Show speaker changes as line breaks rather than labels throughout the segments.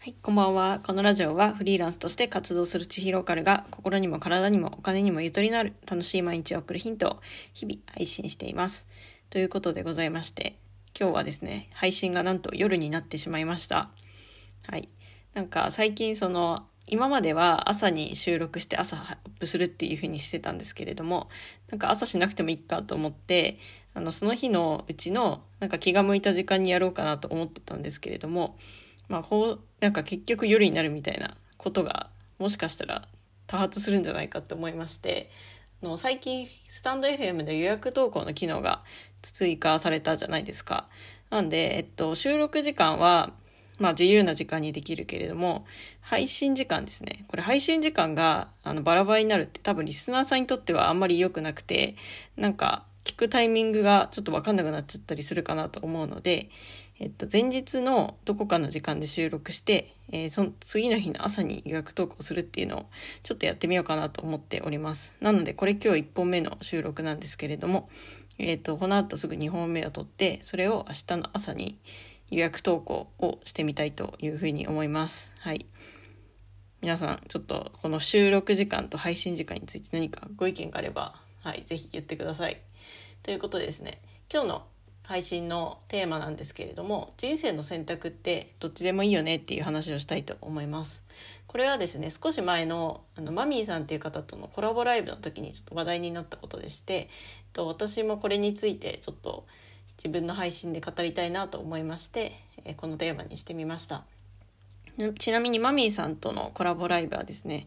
はい、こんばんは。このラジオはフリーランスとして活動する千尋カルが心にも体にもお金にもゆとりのある楽しい毎日を送るヒントを日々配信しています。ということでございまして、今日はですね、配信がなんと夜になってしまいました。はい。なんか最近その、今までは朝に収録して朝アップするっていう風にしてたんですけれども、なんか朝しなくてもいいかと思って、あの、その日のうちのなんか気が向いた時間にやろうかなと思ってたんですけれども、まあ、こう、なんか結局夜になるみたいなことが、もしかしたら多発するんじゃないかと思いまして、の最近、スタンド FM で予約投稿の機能が追加されたじゃないですか。なんで、えっと、収録時間は、まあ自由な時間にできるけれども、配信時間ですね。これ配信時間があのバラバラになるって多分リスナーさんにとってはあんまり良くなくて、なんか聞くタイミングがちょっとわかんなくなっちゃったりするかなと思うので、えっと、前日のどこかの時間で収録して、えーその次の日の朝に予約投稿するっていうのをちょっとやってみようかなと思っております。なので、これ今日1本目の収録なんですけれども、えっと、この後すぐ2本目を撮って、それを明日の朝に予約投稿をしてみたいというふうに思います。はい。皆さん、ちょっとこの収録時間と配信時間について何かご意見があれば、はい、ぜひ言ってください。ということでですね、今日の配信のテーマなんですけれども、人生の選択ってどっちでもいいよねっていう話をしたいと思います。これはですね、少し前のあのマミーさんっていう方とのコラボライブの時にちょっと話題になったことでして、えっと私もこれについてちょっと自分の配信で語りたいなと思いまして、えこのテーマにしてみました。ちなみにマミーさんとのコラボライブはですね、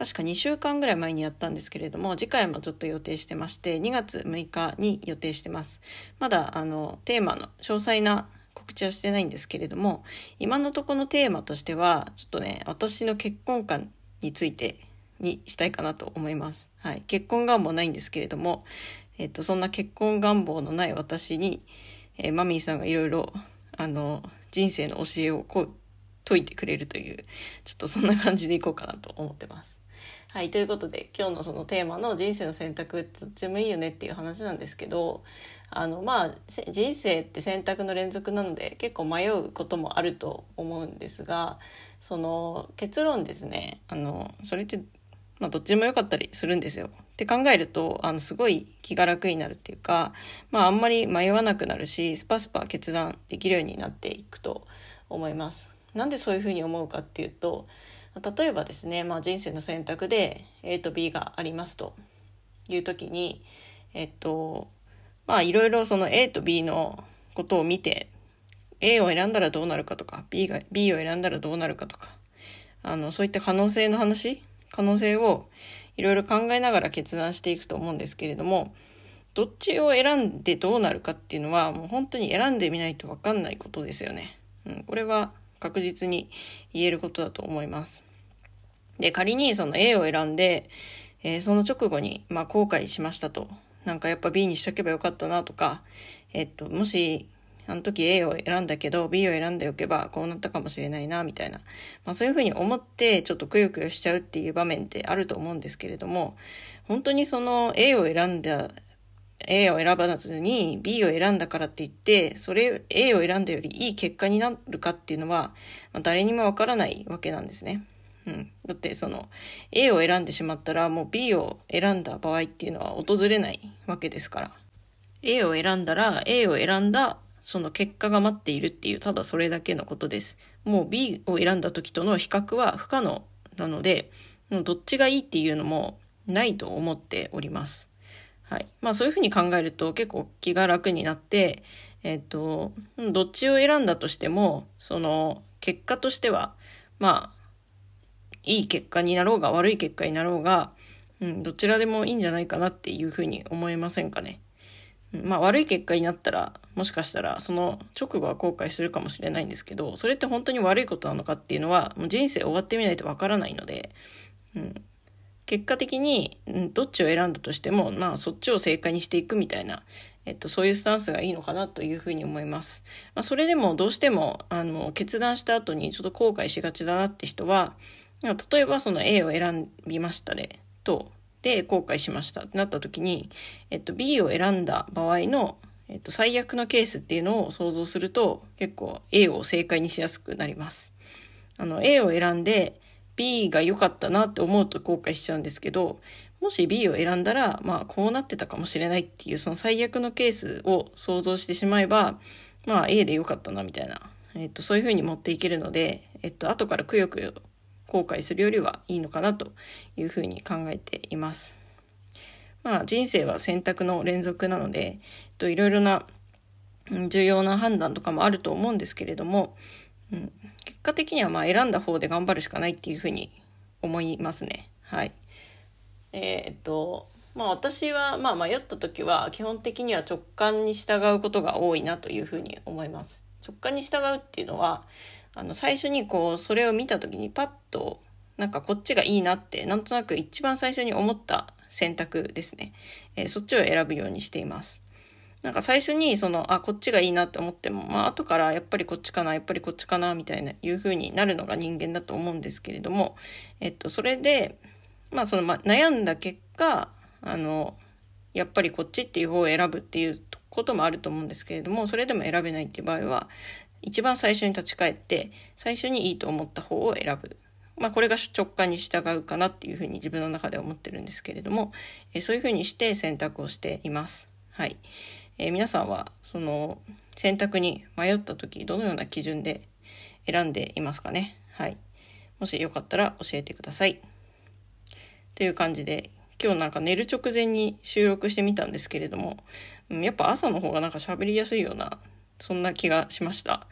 確か2週間ぐらい前にやったんですけれども、次回もちょっと予定してまして、2月6日に予定してます。まだ、あの、テーマの詳細な告知はしてないんですけれども、今のところのテーマとしては、ちょっとね、私の結婚観についてにしたいかなと思います。はい。結婚願望ないんですけれども、えっと、そんな結婚願望のない私に、えーマミーさんがいろいろ、あの、人生の教えをこう、解いてくれるという、ちょっとそんな感じでいこうかなと思ってます。はい、ということで今日のそのテーマの人生の選択ってどっちでもいいよねっていう話なんですけどあのまあ人生って選択の連続なので結構迷うこともあると思うんですがその結論ですねあのそれってまあ、どっちもよかったりするんですよ。って考えると、あの、すごい気が楽になるっていうか、まあ、あんまり迷わなくなるし、スパスパ決断できるようになっていくと思います。なんでそういうふうに思うかっていうと、例えばですね、まあ、人生の選択で A と B がありますという時に、えっと、まあ、いろいろその A と B のことを見て、A を選んだらどうなるかとか、B が、B を選んだらどうなるかとか、あの、そういった可能性の話可能性をいろいろ考えながら決断していくと思うんですけれども、どっちを選んでどうなるかっていうのは、もう本当に選んでみないと分かんないことですよね。うん、これは確実に言えることだと思います。で、仮にその A を選んで、えーその直後に、まあ、後悔しましたと。なんかやっぱ B にしとけばよかったなとか、えっと、もし、あの時 A を選んだけど B を選んでおけばこうなったかもしれないな、みたいな。まあそういうふうに思ってちょっとくよくよしちゃうっていう場面ってあると思うんですけれども、本当にその A を選んだ A を選ばずに B を選んだからって言って、それ A を選んだよりいい結果になるかっていうのは、まあ、誰にもわからないわけなんですね。うん。だってその A を選んでしまったらもう B を選んだ場合っていうのは訪れないわけですから。A を選んだら A を選んだその結果が待っているっていうただそれだけのことです。もう B を選んだ時との比較は不可能なので、どっちがいいっていうのもないと思っております。はい。まあそういうふうに考えると結構気が楽になって、えっ、と、どっちを選んだとしても、その結果としては、まあ、いい結果になろうが悪い結果になろうが、うん、どちらでもいいんじゃないかなっていうふうに思いませんかね。まあ悪い結果になったら、もしかしたらその直後は後悔するかもしれないんですけど、それって本当に悪いことなのかっていうのは、もう人生終わってみないとわからないので、うん、結果的に、うんどっちを選んだとしても、まあそっちを正解にしていくみたいな、えっと、そういうスタンスがいいのかなというふうに思います。まあ、それでもどうしても、あの、決断した後にちょっと後悔しがちだなって人は、例えばその A を選びましたで、と、で、後悔しましたってなった時に、えっと、B を選んだ場合の、えっと、最悪のケースっていうのを想像すると、結構 A を正解にしやすくなります。あの A を選んで B が良かったなって思うと後悔しちゃうんですけどもし B を選んだらまあこうなってたかもしれないっていうその最悪のケースを想像してしまえばまあ A で良かったなみたいな、えっと、そういうふうに持っていけるので、えっと後からくよくよ後悔するよりはいいのかなというふうに考えています。まあ人生は選択の連続なので、えっと、いろいろな重要な判断とかもあると思うんですけれども、うん、結果的にはまあ選んだ方で頑張るしかないっていうふうに思いますね。はい。えー、っと、まあ私はまあ迷った時は基本的には直感に従うことが多いなというふうに思います。直感に従うっていうのは、あの最初にこうそれを見た時にパッとなんかこっちがいいなってなんとなく一番最初に思った選択ですね。えー、そっちを選ぶようにしています。なんか最初にそのあこっちがいいなって思ってもまあ後からやっぱりこっちかなやっぱりこっちかなみたいないう風になるのが人間だと思うんですけれどもえっとそれでまあそのま悩んだ結果あのやっぱりこっちっていう方を選ぶっていうこともあると思うんですけれどもそれでも選べないっていう場合は一番最初に立ち返って最初にいいと思った方を選ぶ。まあこれが直感に従うかなっていうふうに自分の中では思ってるんですけれども、えそういうふうにして選択をしています。はい。えー、皆さんはその選択に迷った時どのような基準で選んでいますかね？はい。もしよかったら教えてください。という感じで今日なんか寝る直前に収録してみたんですけれども、うん、やっぱ朝の方がなんか喋りやすいようなそんな気がしました。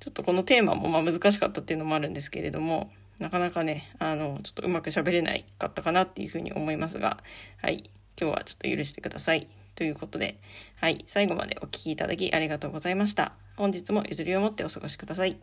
ちょっとこのテーマもまあ難しかったっていうのもあるんですけれどもなかなかねあのちょっとうまく喋れないかったかなっていうふうに思いますがはい。今日はちょっと許してください。ということで、はい、最後までお聴きいただきありがとうございました。本日もゆとりを持ってお過ごしください。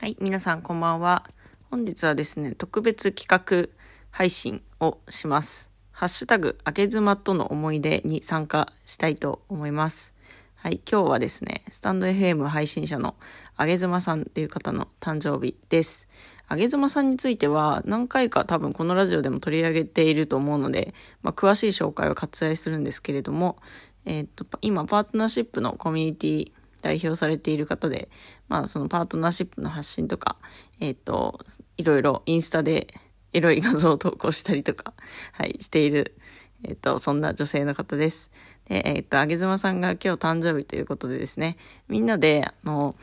はい、皆さんこんばんは。本日はですね、特別企画配信をします。ハッシュタグ、あけ妻との思い出に参加したいと思います。はい、今日はですね、スタンド FM 配信者のあげずまさんっていう方の誕生日です。あげずまさんについては何回か多分このラジオでも取り上げていると思うので、まあ、詳しい紹介は割愛するんですけれども、えー、っと、今パートナーシップのコミュニティ代表されている方で、まあそのパートナーシップの発信とか、えー、っと、いろいろインスタでエロい画像を投稿したりとか、はい、している、えっと、そんな女性の方です。で、えっと、あげずまさんが今日誕生日ということでですね、みんなで、あの、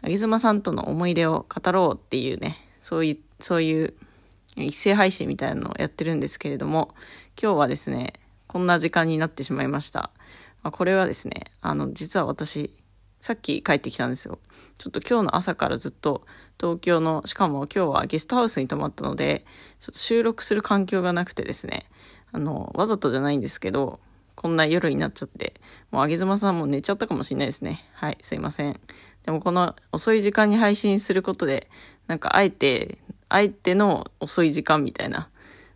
あげずまさんとの思い出を語ろうっていうね、そういう、そういう一斉配信みたいなのをやってるんですけれども、今日はですね、こんな時間になってしまいました。まあ、これはですね、あの、実は私、さっき帰ってきたんですよ。ちょっと今日の朝からずっと東京の、しかも今日はゲストハウスに泊まったので、ちょっと収録する環境がなくてですね、あの、わざとじゃないんですけど、こんな夜になっちゃって、もうあげずまさんも寝ちゃったかもしれないですね。はい、すいません。でもこの遅い時間に配信することで、なんかあえて、あえての遅い時間みたいな、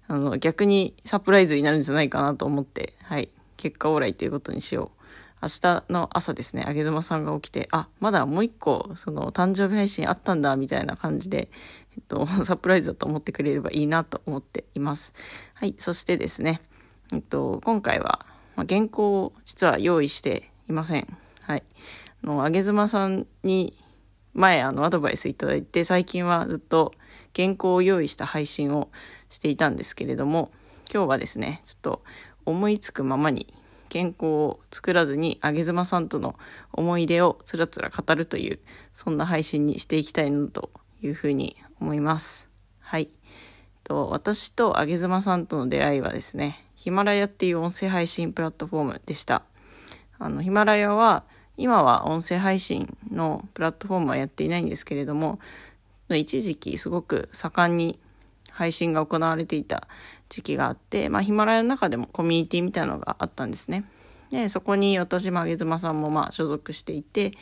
あの、逆にサプライズになるんじゃないかなと思って、はい、結果オーライということにしよう。明日の朝ですね、あげずまさんが起きて、あ、まだもう一個、その、誕生日配信あったんだ、みたいな感じで、えっと、サプライズだと思ってくれればいいなと思っています。はい、そしてですね、えっと、今回は、まあ、原稿を実は用意していません。はい。あの、あげずまさんに前あのアドバイスいただいて最近はずっと原稿を用意した配信をしていたんですけれども今日はですねちょっと思いつくままに原稿を作らずにあげずまさんとの思い出をつらつら語るというそんな配信にしていきたいなというふうに思います。はい。と私とあげずまさんとの出会いはですねヒマラヤっていう音声配信プラットフォームでした。あのヒマラヤは今は音声配信のプラットフォームはやっていないんですけれども、一時期すごく盛んに配信が行われていた時期があって、まあヒマラヤの中でもコミュニティみたいなのがあったんですね。で、そこに私もあげずまさんもまあ所属していて、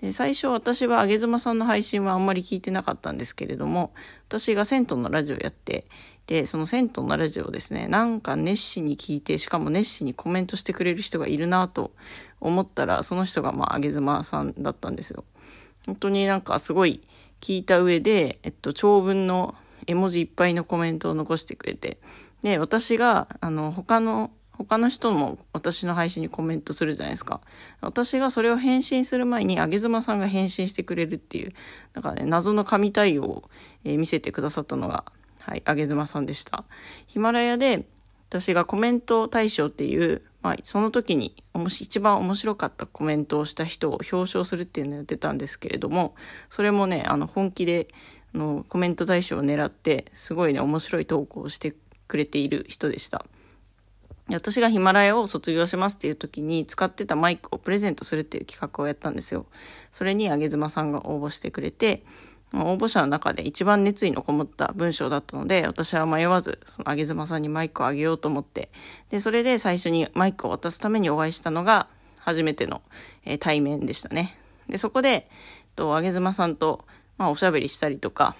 で最初私はあげずまさんの配信はあんまり聞いてなかったんですけれども、私が銭湯のラジオやってで、その銭湯のラジオをですね、なんか熱心に聞いて、しかも熱心にコメントしてくれる人がいるなと思ったら、その人がまあ、あげずまさんだったんですよ。本当になんかすごい聞いた上で、えっと、長文の絵文字いっぱいのコメントを残してくれて、で、私が、あの、他の、他の人も私の配信にコメントするじゃないですか。私がそれを返信する前に、あげずまさんが返信してくれるっていう、なんかね、謎の神対応を、え、見せてくださったのが、はい、あげずまさんでした。ヒマラヤで、私がコメント大賞っていう、まあ、その時に一番面白かったコメントをした人を表彰するっていうのをやってたんですけれども、それもね、あの、本気で、あの、コメント大賞を狙って、すごいね、面白い投稿をしてくれている人でした。私がヒマラヤを卒業しますっていう時に使ってたマイクをプレゼントするっていう企画をやったんですよ。それにあげずまさんが応募してくれて、応募者の中で一番熱意のこもった文章だったので、私は迷わず、そのあげずまさんにマイクをあげようと思って、で、それで最初にマイクを渡すためにお会いしたのが、初めての、えー、対面でしたね。で、そこで、と、あげずまさんと、まあ、おしゃべりしたりとか、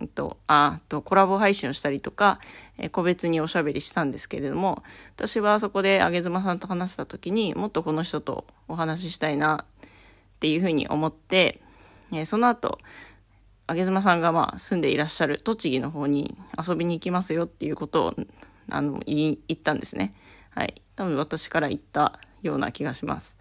えっと、あと、コラボ配信をしたりとか、えー、個別におしゃべりしたんですけれども、私はそこであげずまさんと話した時にもっとこの人とお話ししたいなっていうふうに思って、えー、その後、あげずまさんがまあ住んでいらっしゃる栃木の方に遊びに行きますよっていうことをあの言ったんですね。はい。多分私から言ったような気がします。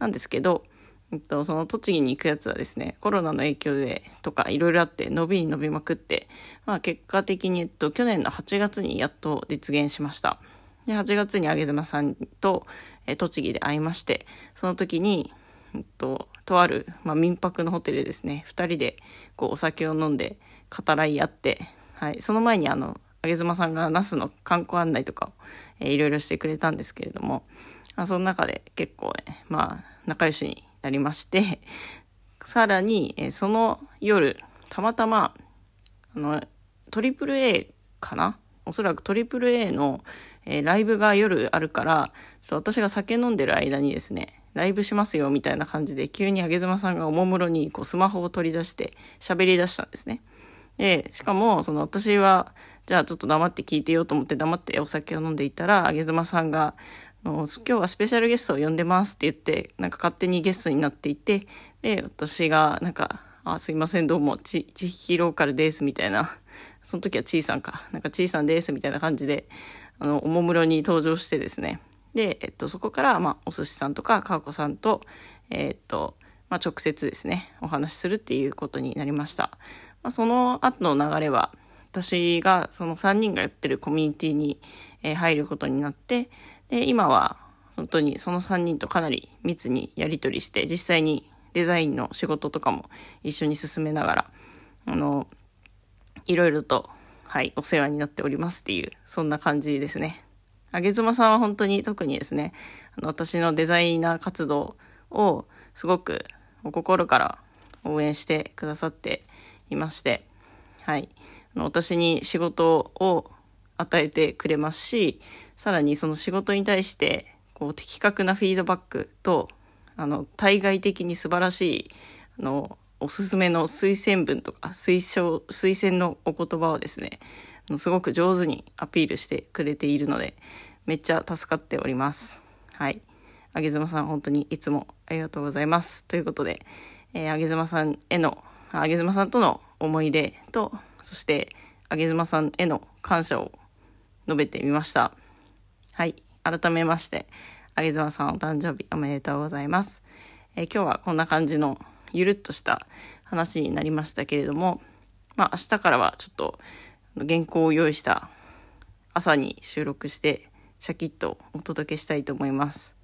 なんですけど、えっと、その栃木に行くやつはですね、コロナの影響でとかいろいろあって伸びに伸びまくって、まあ結果的に、えっと、去年の8月にやっと実現しました。で、8月にあげずまさんと、え栃木で会いまして、その時に、えっと、とある、まあ、民泊のホテルですね、2人でこうお酒を飲んで語らい合って、はい、その前にあの、あげずまさんが那須の観光案内とかを、えー、いろいろしてくれたんですけれども、まあ、その中で結構、ね、まあ、仲良しになりまして、さらに、えー、その夜、たまたま、あの、トリプル A かな？おそらくトリプル A の、えー、ライブが夜あるから、ちょっと私が酒飲んでる間にですね、ライブしますよみたいな感じで、急にあげずまさんがおもむろにこうスマホを取り出して喋り出したんですね。で、しかも、その私は、じゃあちょっと黙って聞いてようと思って黙ってお酒を飲んでいたら、あげずまさんが、今日はスペシャルゲストを呼んでますって言って、なんか勝手にゲストになっていて、で、私が、なんか、あ、すいません、どうも、ち、ちひローカルです、みたいな。その時はちいさんか。なんかちいさんです、みたいな感じで、あの、おもむろに登場してですね。で、えっと、そこから、まあ、お寿司さんとか、かわこさんと、えっと、まあ、直接ですね、お話しするっていうことになりました。まあ、その後の流れは、私がその3人がやってるコミュニティに、入ることになって、で、今は本当にその3人とかなり密にやり取りして、実際にデザインの仕事とかも一緒に進めながら、あの、いろいろと、はい、お世話になっておりますっていう、そんな感じですね。あげずまさんは本当に特にですね、あの、私のデザイナー活動をすごくお心から応援してくださっていまして、はい。あの私に仕事を与えてくれますし、さらにその仕事に対して、こう、的確なフィードバックと、あの、対外的に素晴らしい、あの、おすすめの推薦文とか、推奨、推薦のお言葉をですね、すごく上手にアピールしてくれているので、めっちゃ助かっております。はい。あげずまさん、本当にいつもありがとうございます。ということで、えー、あげずまさんへの、あげずまさんとの思い出と、そして、あげずまさんへの感謝を述べてみました。はい。改めまして、あげずまさんお誕生日おめでとうございます。えー、今日はこんな感じのゆるっとした話になりましたけれども、まあ明日からはちょっと原稿を用意した朝に収録してシャキッとお届けしたいと思います。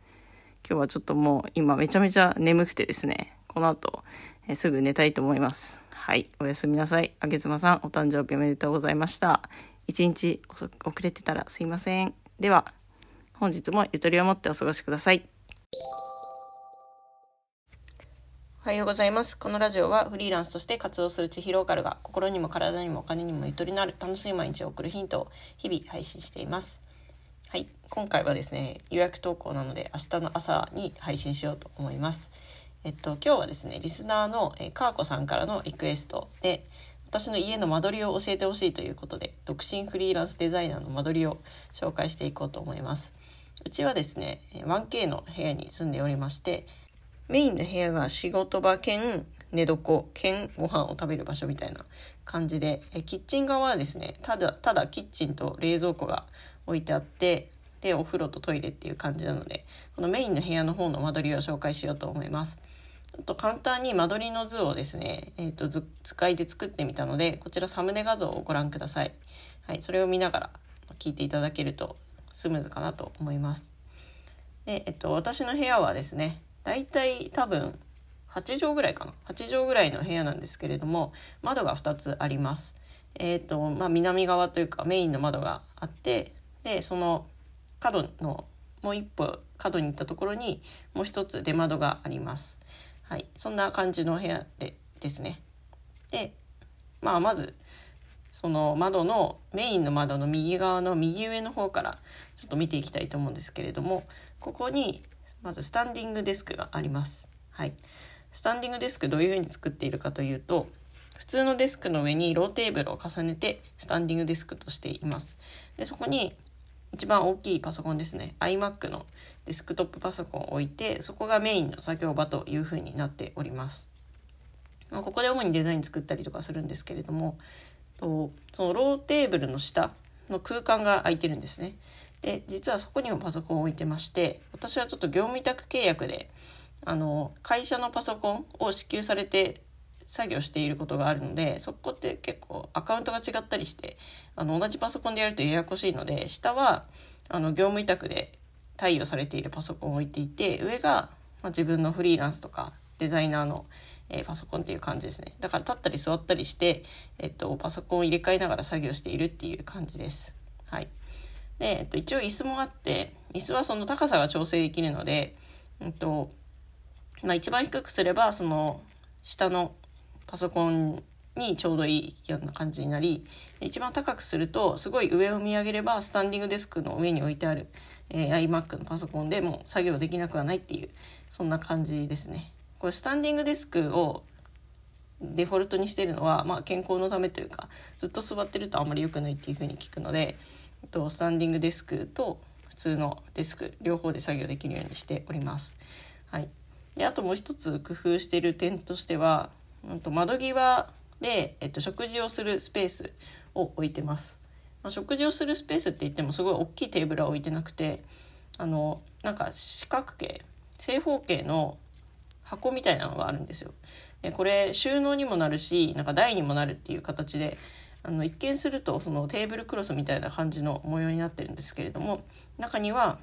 今日はちょっともう今めちゃめちゃ眠くてですね、この後、えすぐ寝たいと思います。はい、おやすみなさい。あげずまさん、お誕生日おめでとうございました。一日遅れてたらすいません。では、本日もゆとりを持ってお過ごしください。おはようございます。このラジオはフリーランスとして活動する地域ローカルが心にも体にもお金にもゆとりのある楽しい毎日を送るヒントを日々配信しています。はい、今回はですね、予約投稿なので明日の朝に配信しようと思います。えっと、今日はですね、リスナーのえかーこさんからのリクエストで、私の家の間取りを教えてほしいということで、独身フリーランスデザイナーの間取りを紹介していこうと思います。うちはですね、1K の部屋に住んでおりまして、メインの部屋が仕事場兼寝床兼ご飯を食べる場所みたいな感じで、えキッチン側はですね、ただ、ただキッチンと冷蔵庫が置いてあって、でお風呂とトイレっていう感じなのでこのメインの部屋の方の間取りを紹介しようと思います。ちょっと簡単に間取りの図をですね、えーと、図解で作ってみたのでこちらサムネ画像をご覧ください。はい、それを見ながら聞いていただけるとスムーズかなと思います。で、えっと、私の部屋はですねだいたい多分8畳ぐらいかな8畳ぐらいの部屋なんですけれども窓が2つあります。えーとまあ、南側というかメインの窓があってでその角のもう一歩角に行ったところにもう一つ出窓があります。はい、そんな感じの部屋でですね。で、まあ、まずその窓のメインの窓の右側の右上の方からちょっと見ていきたいと思うんですけれどもここにまずスタンディングデスクがあります。はい、スタンディングデスクどういうふうに作っているかというと普通のデスクの上にローテーブルを重ねてスタンディングデスクとしています。でそこに一番大きいパソコンですね iMac のデスクトップパソコンを置いてそこがメインの作業場というふうになっております。まあ、ここで主にデザイン作ったりとかするんですけれどもとそのローテーブルの下の空間が空いてるんですね。で実はそこにもパソコンを置いてまして私はちょっと業務委託契約であの会社のパソコンを支給されて作業していることがあるのでそこって結構アカウントが違ったりしてあの同じパソコンでやるとややこしいので下はあの業務委託で貸与されているパソコンを置いていて上が、まあ、自分のフリーランスとかデザイナーの、えー、パソコンっていう感じですねだから立ったり座ったりして、えっと、パソコンを入れ替えながら作業しているっていう感じです。はいで、えっと、一応椅子もあって椅子はその高さが調整できるので、えっとまあ、一番低くすればその下のパソコンにちょうどいいような感じになり一番高くするとすごい上を見上げればスタンディングデスクの上に置いてある、えー、iMac のパソコンでもう作業できなくはないっていうそんな感じですね。これスタンディングデスクをデフォルトにしてるのは、まあ、健康のためというかずっと座ってるとあんまり良くないっていうふうに聞くのでとスタンディングデスクと普通のデスク両方で作業できるようにしております。はい、であともう一つ工夫している点としては、うん、と窓際で、えっと、食事をするスペースを置いてます。まあ、食事をするスペースって言ってもすごい大きいテーブルは置いてなくてあのなんか四角形正方形の箱みたいなのがあるんですよ。でこれ収納にもなるしなんか台にもなるっていう形であの一見するとそのテーブルクロスみたいな感じの模様になってるんですけれども中には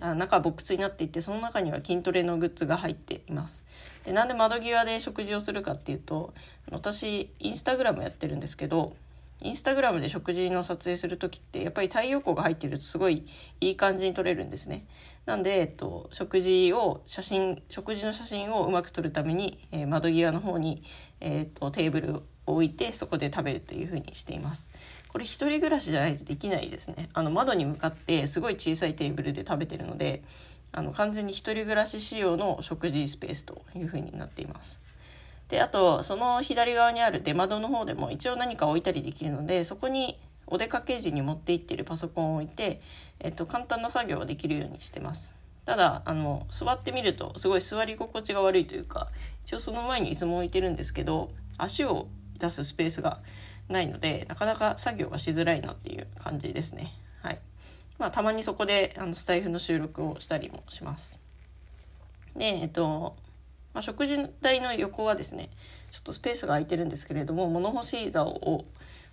あ中はボックスになっていてその中には筋トレのグッズが入っています。でなんで窓際で食事をするかっていうと私インスタグラムやってるんですけどインスタグラムで食事の撮影する時ってやっぱり太陽光が入ってるとすごいいい感じに撮れるんですね。なんで、えっと、食事を写真食事の写真をうまく撮るために、えー、窓際の方に、えー、っとテーブルを置いてそこで食べるというふうにしています。これ一人暮らしじゃないとできないですね。あの窓に向かってすごい小さいテーブルで食べてるのであの完全に一人暮らし仕様の食事スペースというふうになっています。であとその左側にある出窓の方でも一応何か置いたりできるのでそこにお出かけ時に持って行ってるパソコンを置いて、えっと、簡単な作業ができるようにしてます。ただあの座ってみるとすごい座り心地が悪いというか一応その前に椅子も置いてるんですけど足を出すスペースがないのでなかなか作業がしづらいなっていう感じですね。はいまあ、たまにそこであのスタイフの収録をしたりもします。でえっとまあ、食事台の横はですねちょっとスペースが空いてるんですけれども物干し竿を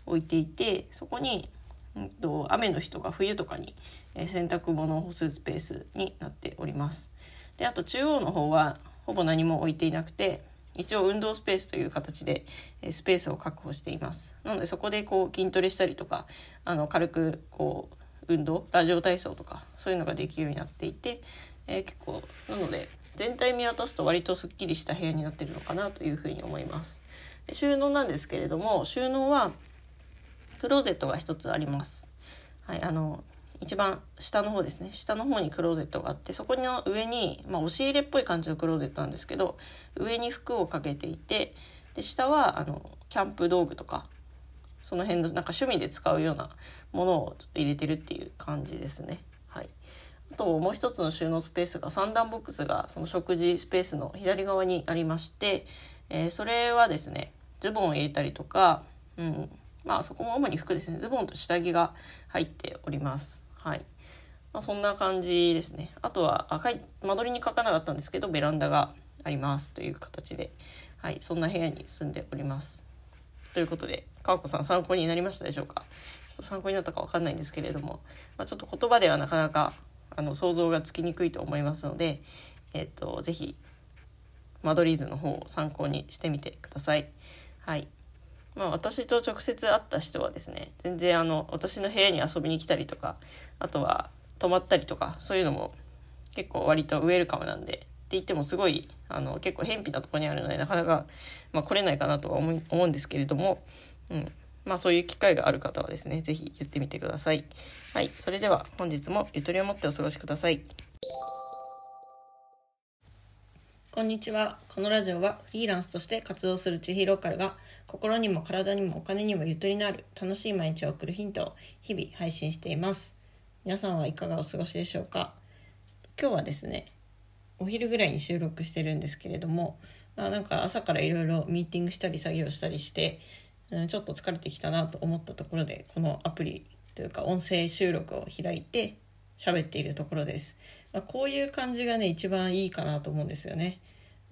置いていてそこに、うんと、雨の日とか冬とかに、え洗濯物を干すスペースになっております。であと中央の方はほぼ何も置いていなくて一応運動スペースという形でスペースを確保しています。なのでそこでこう筋トレしたりとかあの軽くこう運動ラジオ体操とかそういうのができるようになっていて、えー、結構なので全体見渡すと割とすっきりした部屋になってるのかなというふうに思います。収納なんですけれども収納はクローゼットが一つあります。はいあの一番下の方ですね下の方にクローゼットがあってそこの上に、まあ、押し入れっぽい感じのクローゼットなんですけど上に服をかけていてで下はあのキャンプ道具とかその辺のなんか趣味で使うようなものを入れてるっていう感じですね。はい、あともう一つの収納スペースが三段ボックスがその食事スペースの左側にありまして、えー、それはですねズボンを入れたりとか、うん、まあそこも主に服ですねズボンと下着が入っております。はい、まあ、そんな感じですね。あとは赤い間取りに書かなかったんですけどベランダがあります。という形で、はい、そんな部屋に住んでおります。ということで川子さん参考になりましたでしょうか？ちょっと参考になったか分かんないんですけれども、まあ、ちょっと言葉ではなかなかあの想像がつきにくいと思いますので、えっ、と是非間取り図の方を参考にしてみてください。はい。まあ、私と直接会った人はですね全然あの私の部屋に遊びに来たりとかあとは泊まったりとかそういうのも結構割とウェルカムなんでって言ってもすごいあの結構偏僻なとこにあるのでなかなか、まあ、来れないかなとは思思うんですけれども、うんまあ、そういう機会がある方はですね是非言ってみてください。はい、それでは本日もゆとりを持ってお過ごしください。こんにちは。このラジオはフリーランスとして活動する千尋ローカルが心にも体にもお金にもゆとりのある楽しい毎日を送るヒントを日々配信しています。皆さんはいかがお過ごしでしょうか？今日はですね、お昼ぐらいに収録してるんですけれども、まあ、なんか朝からいろいろミーティングしたり作業したりして、うん、ちょっと疲れてきたなと思ったところでこのアプリというか音声収録を開いて喋っているところです。ま、こういう感じがね一番いいかなと思うんですよね。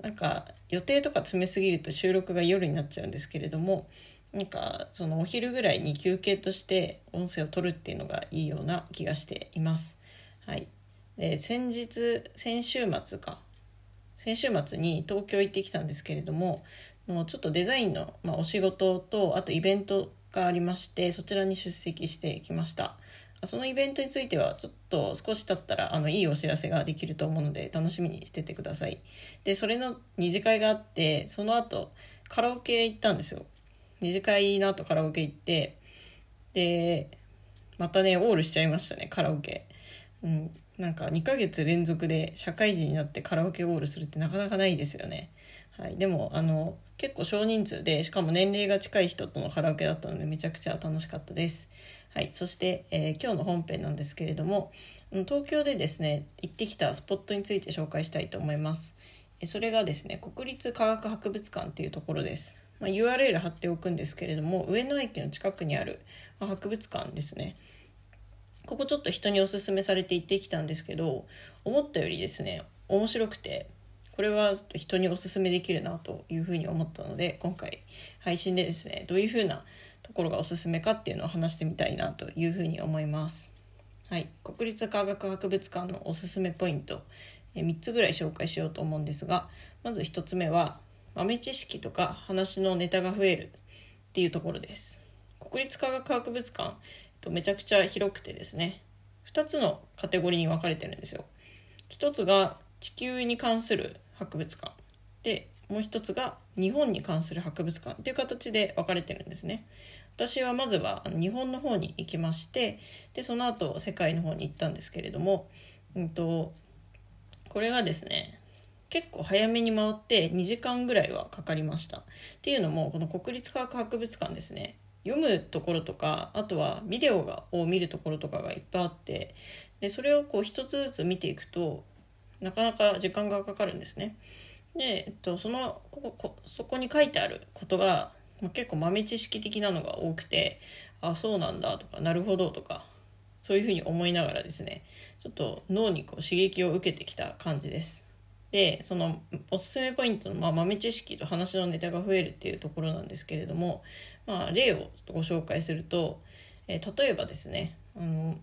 なんか予定とか詰めすぎると収録が夜になっちゃうんですけれどもなんかそのお昼ぐらいに休憩として音声を取るっていうのがいいような気がしています。はい、で先日先週末か先週末に東京行ってきたんですけれどももうちょっとデザインの、まあ、お仕事とあとイベントがありましてそちらに出席してきました。そのイベントについてはちょっと少し経ったらあのいいお知らせができると思うので楽しみにしててください。で、それの二次会があって、その後カラオケ行ったんですよ。二次会の後カラオケ行って、で、またね、オールしちゃいましたね、カラオケ。うん、なんか2ヶ月連続で社会人になってカラオケオールするってなかなかないですよね。はい、でもあの結構少人数でしかも年齢が近い人とのカラオケだったのでめちゃくちゃ楽しかったです。はい、そして、えー、今日の本編なんですけれども東京でですね行ってきたスポットについて紹介したいと思います。それがですね国立科学博物館っていうところです、まあ、URL 貼っておくんですけれども上野駅の近くにある、まあ、博物館ですね。ここちょっと人におすすめされて行ってきたんですけど思ったよりですね面白くてこれは人におすすめできるなというふうに思ったので今回配信でですねどういうふうなところがおすすめかっていうのを話してみたいなというふうに思います。はい、国立科学博物館のおすすめポイント。3つぐらい紹介しようと思うんですがまず1つ目は豆知識とか話のネタが増えるっていうところです。国立科学博物館めちゃくちゃ広くてですね2つのカテゴリーに分かれてるんですよ。1つが地球に関する博物館。でもう一つが日本に関する博物館っていう形で分かれてるんですね。私はまずは日本の方に行きましてでその後世界の方に行ったんですけれども、うんと、これがですね結構早めに回って2時間ぐらいはかかりましたっていうのもこの国立科学博物館ですね読むところとかあとはビデオがを見るところとかがいっぱいあってでそれをこう一つずつ見ていくとなかなか時間がかかるんですね。で、えっと、そのこここそこに書いてあることが、結構豆知識的なのが多くてあそうなんだとかなるほどとかそういうふうに思いながらですねちょっと脳にこう刺激を受けてきた感じです。でそのおすすめポイントの、まあ、豆知識と話のネタが増えるっていうところなんですけれども、まあ、例をご紹介すると、えー、例えばですねあの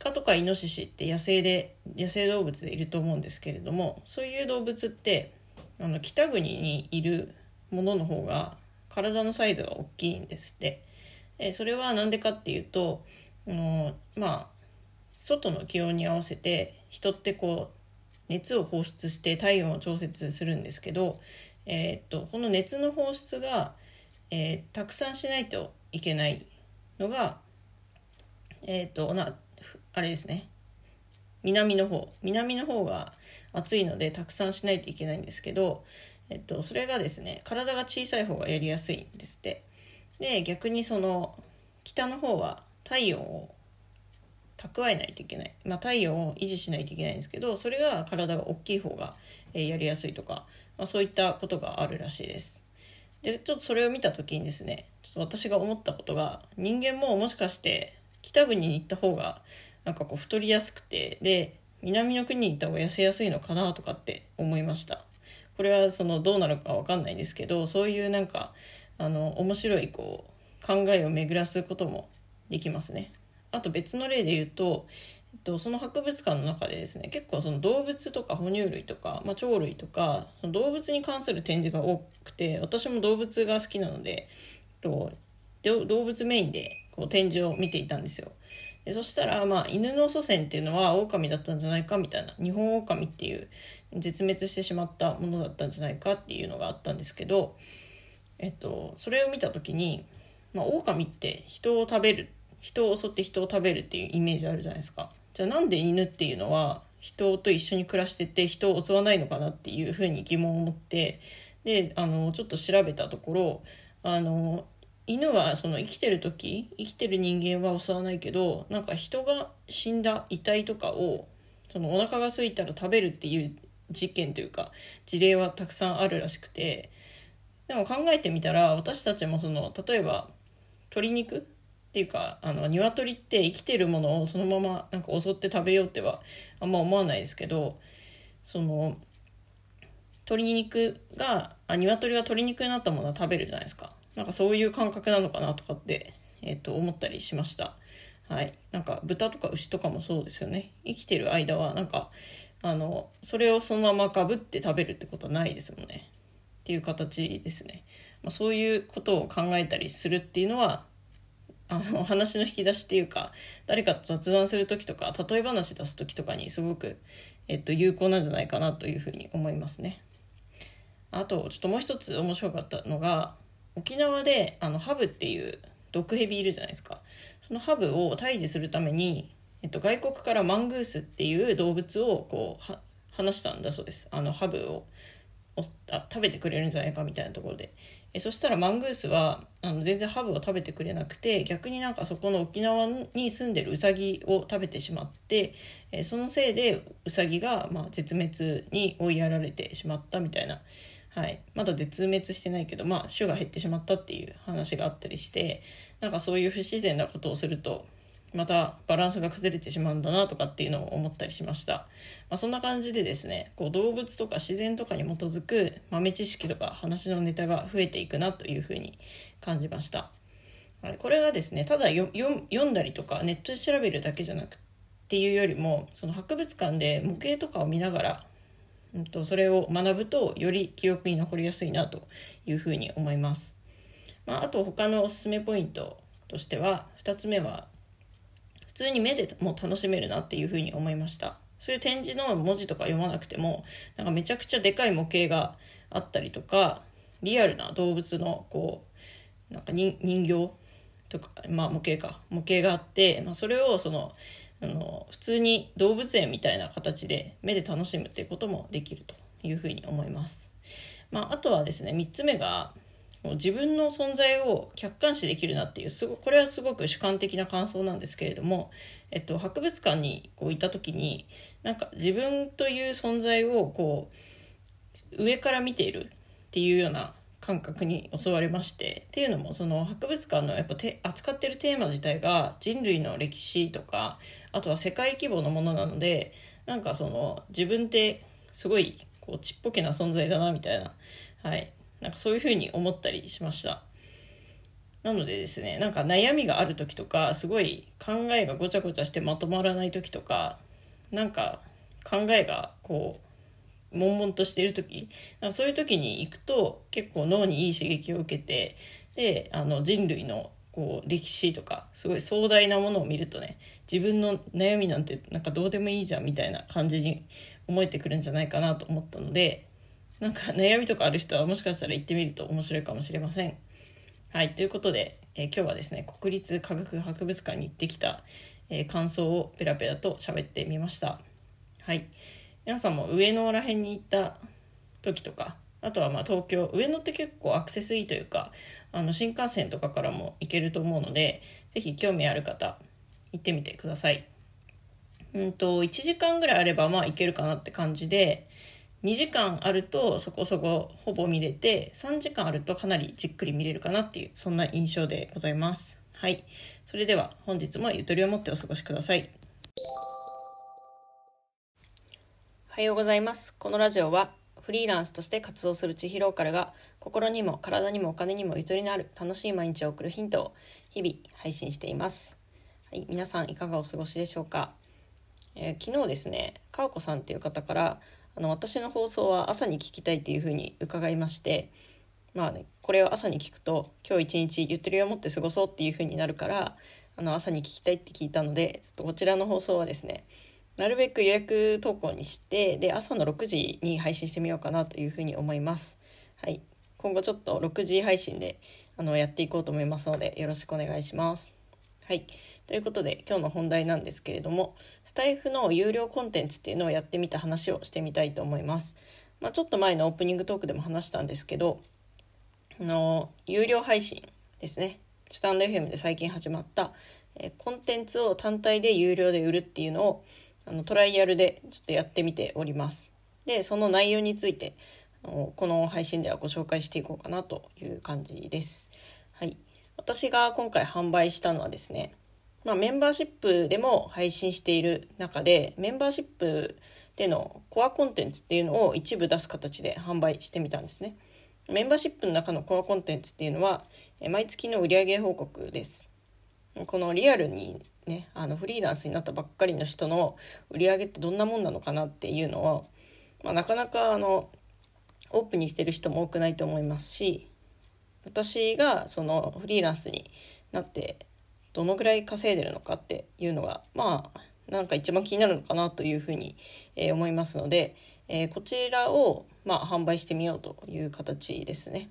鹿とかイノシシって野生で野生動物でいると思うんですけれどもそういう動物ってあの北国にいるものの方が体のサイズが大きいんですって。えそれは何でかっていうとあのまあ外の気温に合わせて人ってこう熱を放出して体温を調節するんですけど、えー、っとこの熱の放出が、えー、たくさんしないといけないのが、えー、っとなあれですね。南の方。南の方が暑いのでたくさんしないといけないんですけど、えっと、それがですね体が小さい方がやりやすいんですって。で逆にその北の方は体温を蓄えないといけない、まあ、体温を維持しないといけないんですけどそれが体が大きい方が、えやりやすいとか、まあ、そういったことがあるらしいです。でちょっとそれを見た時にですねちょっと私が思ったことが人間ももしかして北国に行った方がなんかこう太りやすくてで南の国に行った方が痩せやすいのかなとかって思いました。これはそのどうなるか分かんないんですけどそういうなんかあの面白いこう考えを巡らすこともできますね。あと別の例で言うと、えっと、その博物館の中でですね結構その動物とか哺乳類とか、まあ、鳥類とかその動物に関する展示が多くて私も動物が好きなので、動物メインでこう展示を見ていたんですよ。でそしたら、まあ、犬の祖先っていうのは狼だったんじゃないかみたいな日本狼っていう絶滅してしまったものだったんじゃないかっていうのがあったんですけど、えっと、それを見た時に、まあ、狼って人を食べる人を襲って人を食べるっていうイメージあるじゃないですか。じゃあなんで犬っていうのは人と一緒に暮らしてて人を襲わないのかなっていうふうに疑問を持ってであのちょっと調べたところあの犬はその生きてる時生きてる人間は襲わないけどなんか人が死んだ遺体とかをそのお腹が空いたら食べるっていう事件というか事例はたくさんあるらしくてでも考えてみたら私たちもその例えば鶏肉っていうかあの鶏って生きてるものをそのままなんか襲って食べようってはあんま思わないですけどその鶏肉があ鶏が鶏肉になったものは食べるじゃないですか。なんかそういう感覚なのかなとかって、えっ、と思ったりしました。はい。なんか豚とか牛とかもそうですよね。生きてる間はなんかあのそれをそのままかぶって食べるってことはないですもんね。っていう形ですね、まあ、そういうことを考えたりするっていうのはあの話の引き出しっていうか誰かと雑談する時とか例え話出す時とかにすごく、えっと、有効なんじゃないかなというふうに思いますね。あとちょっともう一つ面白かったのが沖縄であのハブっていう毒ヘビいるじゃないですか。そのハブを退治するために、えっと、外国からマングースっていう動物をこうは話したんだそうです。あのハブをあ食べてくれるんじゃないかみたいなところで。えそしたらマングースはあの全然ハブを食べてくれなくて逆になんかそこの沖縄に住んでるウサギを食べてしまってえそのせいでウサギが、まあ、絶滅に追いやられてしまったみたいな、はい、まだ絶滅してないけど、まあ、種が減ってしまったっていう話があったりしてなんかそういう不自然なことをするとまたバランスが崩れてしまうんだなとかっていうのを思ったりしました。まあ、そんな感じでですね、こう動物とか自然とかに基づく豆知識とか話のネタが増えていくなというふうに感じました。これがですね、ただ読んだりとかネットで調べるだけじゃなくっていうよりも、その博物館で模型とかを見ながら、うん、とそれを学ぶとより記憶に残りやすいなというふうに思います。まあ、あと他のおすすめポイントとしては2つ目は普通に目でも楽しめるなっていうふうに思いましたそういう展示の文字とか読まなくてもなんかめちゃくちゃでかい模型があったりとかリアルな動物のこうなんか人形とか、まあ、模型か模型があって、まあ、それをそのあの普通に動物園みたいな形で目で楽しむっていうこともできるというふうに思います。まあ、あとはですね3つ目が自分の存在を客観視できるなっていうすごこれはすごく主観的な感想なんですけれども、えっと、博物館にこういた時になんか自分という存在をこう上から見ているっていうような感覚に襲われましてっていうのもその博物館のやっぱて扱ってるテーマ自体が人類の歴史とかあとは世界規模のものなのでなんかその自分ってすごいこうちっぽけな存在だなみたいな、はい、なんかそういうふうに思ったりしました。なのでですね、なんか悩みがある時とか、すごい考えがごちゃごちゃしてまとまらない時とか、なんか考えがこう、悶々としてる時、かそういう時に行くと結構脳にいい刺激を受けて、で、あの人類のこう歴史とかすごい壮大なものを見るとね自分の悩みなんてなんかどうでもいいじゃんみたいな感じに思えてくるんじゃないかなと思ったのでなんか悩みとかある人はもしかしたら行ってみると面白いかもしれません。はい、ということで、えー、今日はですね、国立科学博物館に行ってきた、えー、感想をペラペラと喋ってみました。はい。皆さんも上野ら辺に行った時とか、あとはまあ東京、上野って結構アクセスいいというか、あの新幹線とかからも行けると思うので、ぜひ興味ある方、行ってみてください。うんと、1時間ぐらいあればまあ行けるかなって感じで、2時間あるとそこそこほぼ見れて3時間あるとかなりじっくり見れるかなっていうそんな印象でございます。はい。それでは本日もゆとりを持ってお過ごしください。おはようございます。このラジオはフリーランスとして活動する千尋カルが心にも体にもお金にもゆとりのある楽しい毎日を送るヒントを日々配信しています。はい、皆さんいかがお過ごしでしょうか、えー、昨日ですね、かおこさんっていう方からあの私の放送は朝に聞きたいっていうふうに伺いまして、まあね、これを朝に聞くと今日一日ゆとりを持って過ごそうっていうふうになるからあの朝に聞きたいって聞いたのでちょっとこちらの放送はですねなるべく予約投稿にしてで朝の6時に配信してみようかなというふうに思います。はい、今後ちょっと6時配信であのやっていこうと思いますのでよろしくお願いします。はい。ということで今日の本題なんですけれどもスタイフの有料コンテンツっていうのをやってみた話をしてみたいと思います。まあ、ちょっと前のオープニングトークでも話したんですけどあの有料配信ですねスタンド FM で最近始まった、えコンテンツを単体で有料で売るっていうのをあのトライアルでちょっとやってみております。でその内容についてこの配信ではご紹介していこうかなという感じです。はい、私が今回販売したのはですね、まあ、メンバーシップでも配信している中でメンバーシップでのコアコンテンツっていうのを一部出す形で販売してみたんですね。メンバーシップの中のコアコンテンツっていうのは毎月の売上報告です。このリアルにねあのフリーランスになったばっかりの人の売り上げってどんなもんなのかなっていうのを、まあ、なかなかあのオープンにしてる人も多くないと思いますし私がそのフリーランスになってどのぐらい稼いでるのかっていうのがまあなんか一番気になるのかなというふうに、えー、思いますので、えー、こちらを、まあ、販売してみようという形ですね。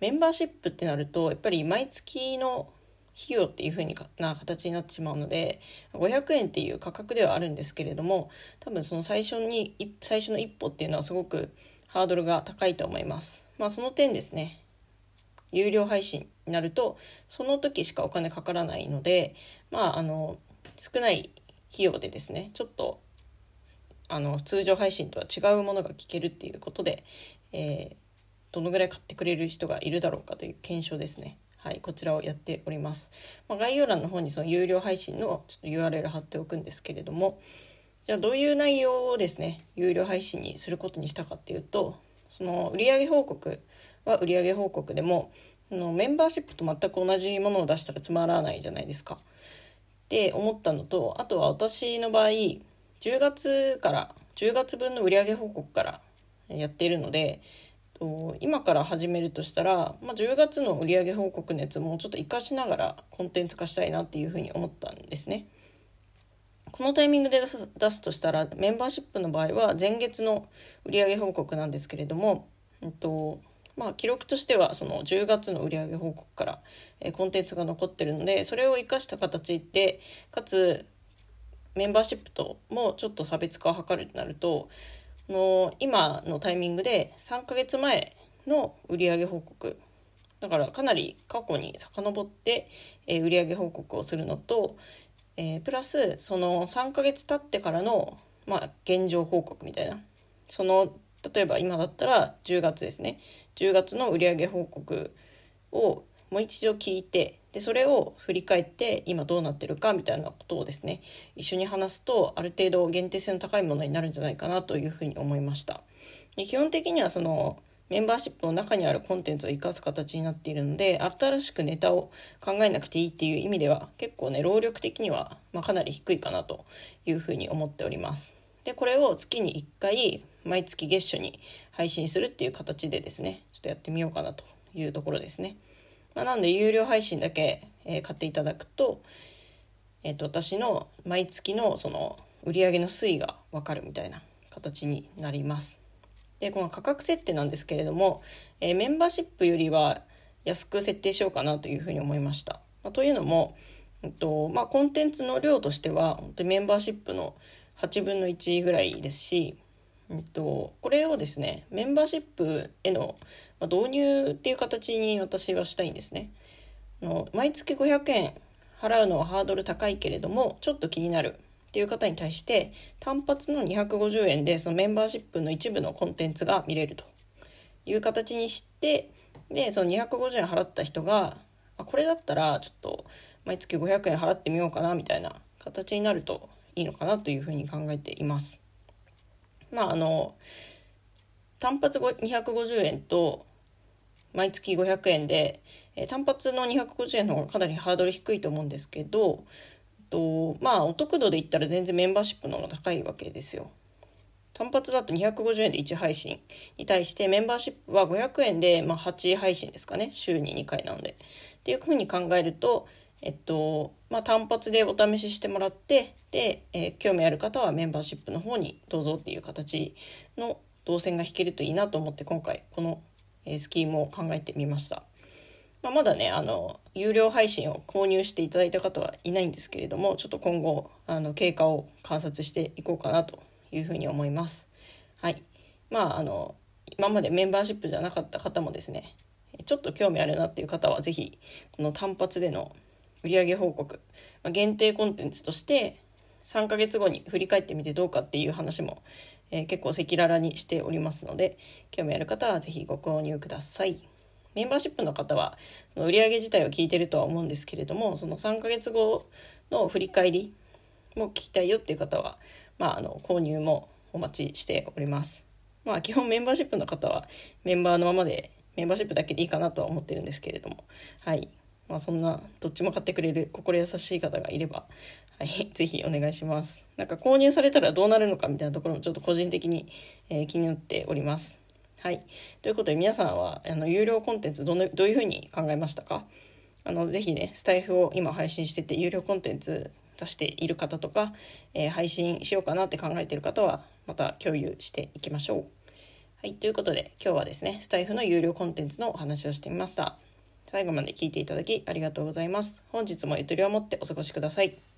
メンバーシップってなるとやっぱり毎月の費用っていう風にな形になってしまうので500円っていう価格ではあるんですけれども多分その最初に最初の一歩っていうのはすごくハードルが高いと思います。まあ、その点ですね有料配信になるとその時しかお金かからないのでまああの少ない費用でですねちょっとあの通常配信とは違うものが聞けるっていうことで、えー、どのぐらい買ってくれる人がいるだろうかという検証ですね。はい、こちらをやっております。まあ、概要欄の方にその有料配信のちょっと URL 貼っておくんですけれども、じゃあどういう内容をですね、有料配信にすることにしたかっていうと、その売上報告は売上報告でも、のメンバーシップと全く同じものを出したらつまらないじゃないですか。って思ったのと、あとは私の場合、10月から、10月分の売上報告からやっているので、と今から始めるとしたら、まあ、10月の売上報告熱もちょっと活かしながらコンテンツ化したいなっていうふうに思ったんですね。このタイミングで出す出すとしたらメンバーシップの場合は前月の売上報告なんですけれども、えっとまあ、記録としてはその10月の売上報告から、えコンテンツが残ってるのでそれを生かした形でかつメンバーシップともちょっと差別化を図るとなるとの今のタイミングで3ヶ月前の売上報告。だからかなり過去に遡って、えー、売上報告をするのと、えー、プラスその3ヶ月経ってからの、まあ、現状報告みたいな。その例えば今だったら10月ですね。10月の売上報告をもう一度聞いてでそれを振り返って今どうなってるかみたいなことをですね一緒に話すとある程度限定性の高いものになるんじゃないかなというふうに思いましたで基本的にはそのメンバーシップの中にあるコンテンツを生かす形になっているので新しくネタを考えなくていいっていう意味では結構ね労力的には、ま、かなり低いかなというふうに思っておりますでこれを月に1回毎月月初に配信するっていう形でですねちょっとやってみようかなというところですね。まあ、なんで有料配信だけ、えー、買っていただくと,、えーと、私の毎月のその売上の推移が分かるみたいな形になります。でこの価格設定なんですけれども、えー、メンバーシップよりは安く設定しようかなというふうに思いました。まあ、というのも、えっとまあ、コンテンツの量としては本当にメンバーシップの8分の1ぐらいですし、えっと、これをですねメンバーシップへの導入っていう形に私はしたいんですね。の毎月500円払うのはハードル高いけれどもちょっと気になるっていう方に対して単発の250円でそのメンバーシップの一部のコンテンツが見れるという形にしてでその250円払った人があこれだったらちょっと毎月500円払ってみようかなみたいな形になるといいのかなというふうに考えています。まああの単発250円と毎月500円で、え単発の250円の方がかなりハードル低いと思うんですけど、とまあお得度で言ったら全然メンバーシップの方が高いわけですよ。単発だと250円で1配信に対してメンバーシップは500円で、まあ、8配信ですかね週に2回なので。っていうふうに考えると、えっとまあ、単発でお試ししてもらってで、えー、興味ある方はメンバーシップの方にどうぞっていう形の動線が引けるといいなと思って今回この、スキームを考えてみました。まあ、まだねあの有料配信を購入していただいた方はいないんですけれどもちょっと今後あの経過を観察していこうかなというふうに思います。はい。まあ、あの、今までメンバーシップじゃなかった方もですね、ちょっと興味あるなっていう方は、是非この単発での売上報告、まあ、限定コンテンツとして、3ヶ月後に振り返ってみてどうかっていう話も、えー、結構赤裸々にしておりますので、興味ある方は是非ご購入ください。メンバーシップの方は、その売上自体を聞いてるとは思うんですけれども、その3ヶ月後の振り返りも聞きたいよっていう方は、まあ、あの購入もお待ちしております。まあ、基本メンバーシップの方はメンバーのままでメンバーシップだけでいいかなとは思ってるんですけれども、はい。まあ、そんな、どっちも買ってくれる心優しい方がいれば、はい、ぜひお願いします。なんか購入されたらどうなるのかみたいなところもちょっと個人的に、えー、気になっております。はい。ということで皆さんは、あの、有料コンテンツどの、どういうふうに考えましたか？あの、ぜひね、スタイフを今配信してて、有料コンテンツ出している方とか、えー、配信しようかなって考えている方はまた共有していきましょう。はい、ということで今日はですねスタイフの有料コンテンツのお話をしてみました。最後まで聞いていただきありがとうございます。本日もゆとりを持ってお過ごしください。